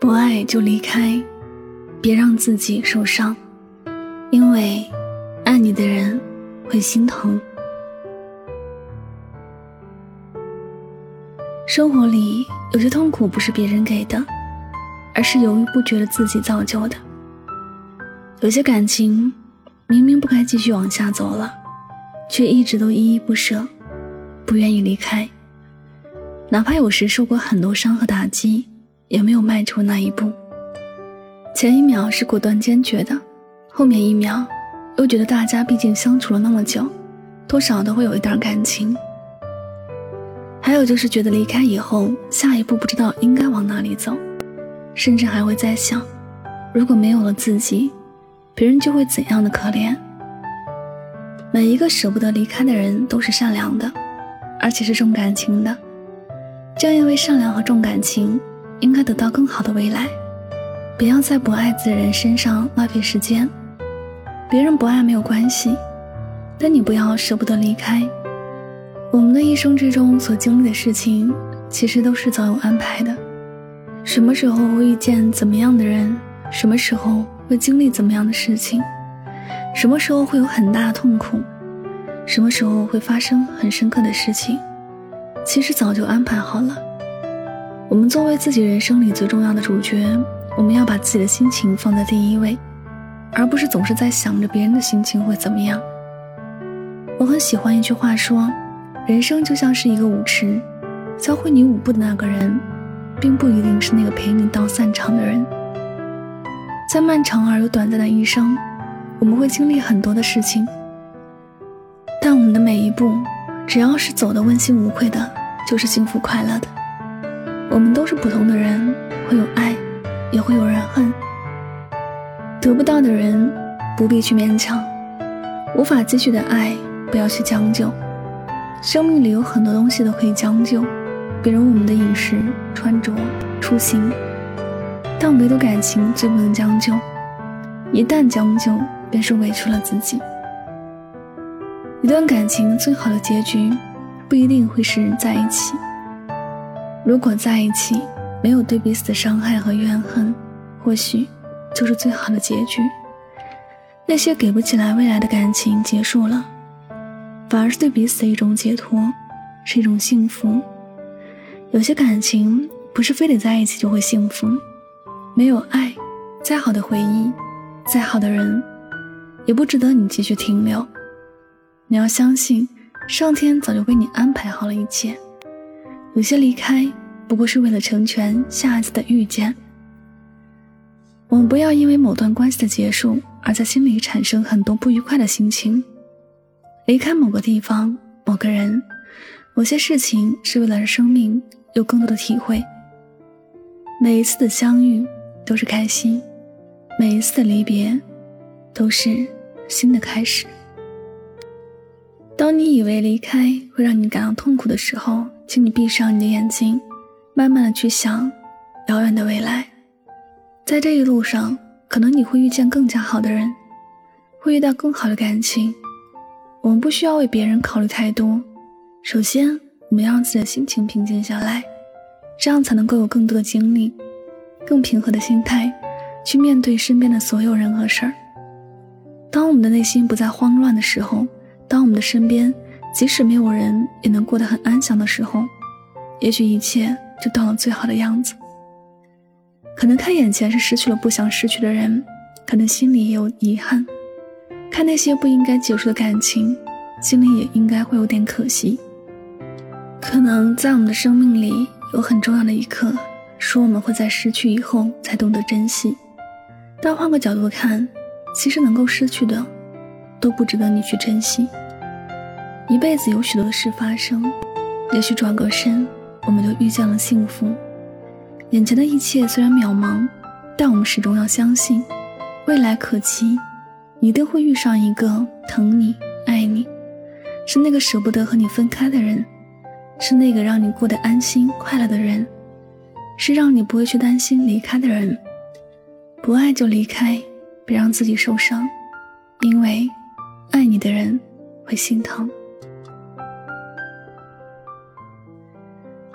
不爱就离开，别让自己受伤，因为爱你的人会心疼。生活里有些痛苦不是别人给的，而是犹豫不决的自己造就的。有些感情明明不该继续往下走了，却一直都依依不舍，不愿意离开。哪怕有时受过很多伤和打击。也没有迈出那一步。前一秒是果断坚决的，后面一秒又觉得大家毕竟相处了那么久，多少都会有一点感情。还有就是觉得离开以后，下一步不知道应该往哪里走，甚至还会在想，如果没有了自己，别人就会怎样的可怜。每一个舍不得离开的人都是善良的，而且是重感情的。正因为善良和重感情。应该得到更好的未来，不要在不爱自的人身上浪费时间。别人不爱没有关系，但你不要舍不得离开。我们的一生之中所经历的事情，其实都是早有安排的。什么时候会遇见怎么样的人，什么时候会经历怎么样的事情，什么时候会有很大的痛苦，什么时候会发生很深刻的事情，其实早就安排好了。我们作为自己人生里最重要的主角，我们要把自己的心情放在第一位，而不是总是在想着别人的心情会怎么样。我很喜欢一句话说：“人生就像是一个舞池，教会你舞步的那个人，并不一定是那个陪你到散场的人。”在漫长而又短暂的一生，我们会经历很多的事情，但我们的每一步，只要是走的问心无愧的，就是幸福快乐的。我们都是普通的人，会有爱，也会有人恨。得不到的人，不必去勉强；无法继续的爱，不要去将就。生命里有很多东西都可以将就，比如我们的饮食、穿着、出行，但唯独感情最不能将就。一旦将就，便是委屈了自己。一段感情最好的结局，不一定会是在一起。如果在一起没有对彼此的伤害和怨恨，或许就是最好的结局。那些给不起来未来的感情结束了，反而是对彼此的一种解脱，是一种幸福。有些感情不是非得在一起就会幸福，没有爱，再好的回忆，再好的人，也不值得你继续停留。你要相信，上天早就为你安排好了一切。有些离开，不过是为了成全下一次的遇见。我们不要因为某段关系的结束，而在心里产生很多不愉快的心情。离开某个地方、某个人、某些事情，是为了让生命有更多的体会。每一次的相遇都是开心，每一次的离别都是新的开始。当你以为离开会让你感到痛苦的时候，请你闭上你的眼睛，慢慢的去想遥远的未来。在这一路上，可能你会遇见更加好的人，会遇到更好的感情。我们不需要为别人考虑太多，首先我们要让自己的心情平静下来，这样才能够有更多的精力，更平和的心态去面对身边的所有人和事儿。当我们的内心不再慌乱的时候，当我们的身边。即使没有人也能过得很安详的时候，也许一切就到了最好的样子。可能看眼前是失去了不想失去的人，可能心里也有遗憾；看那些不应该结束的感情，心里也应该会有点可惜。可能在我们的生命里有很重要的一刻，是我们会在失去以后才懂得珍惜。但换个角度看，其实能够失去的，都不值得你去珍惜。一辈子有许多事发生，也许转个身，我们就遇见了幸福。眼前的一切虽然渺茫，但我们始终要相信，未来可期，一定会遇上一个疼你、爱你，是那个舍不得和你分开的人，是那个让你过得安心、快乐的人，是让你不会去担心离开的人。不爱就离开，别让自己受伤，因为爱你的人会心疼。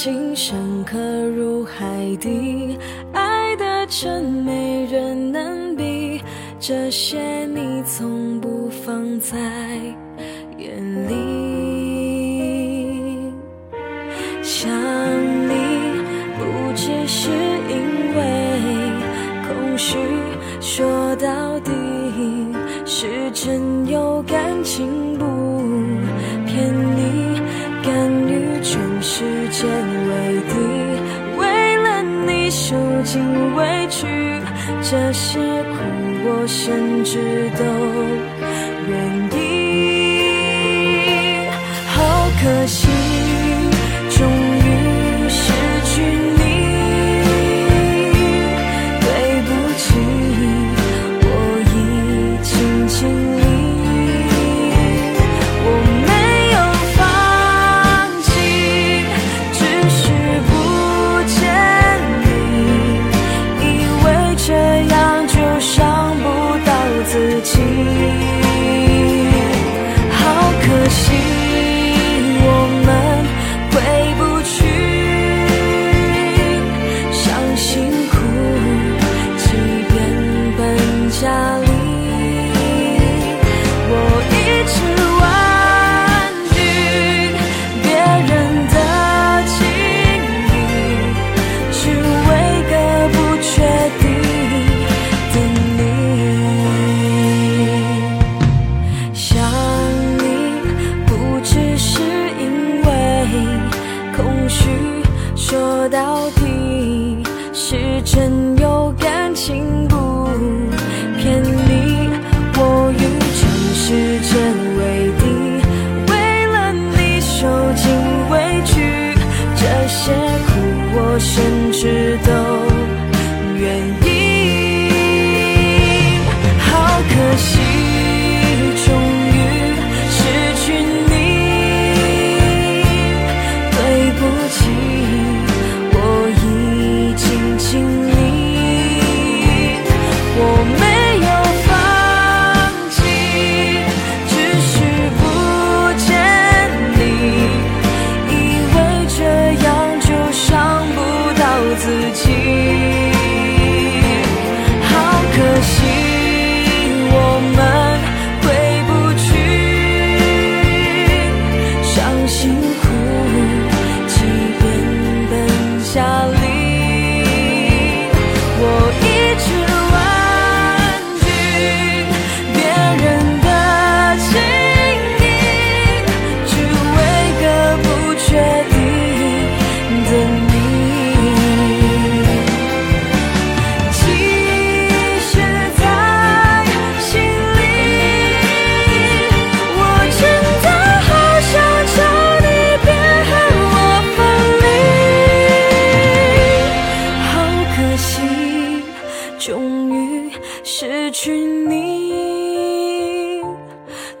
情深刻如海底，爱的真没人能比，这些你从不放在眼里，想你不只是。因为空虚说到底是真有感情，不于全世界为敌，为了你受尽委屈，这些苦我甚至都愿意。好可惜。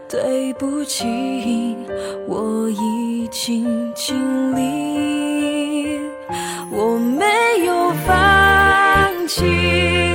对不起，我已经尽力，我没有放弃。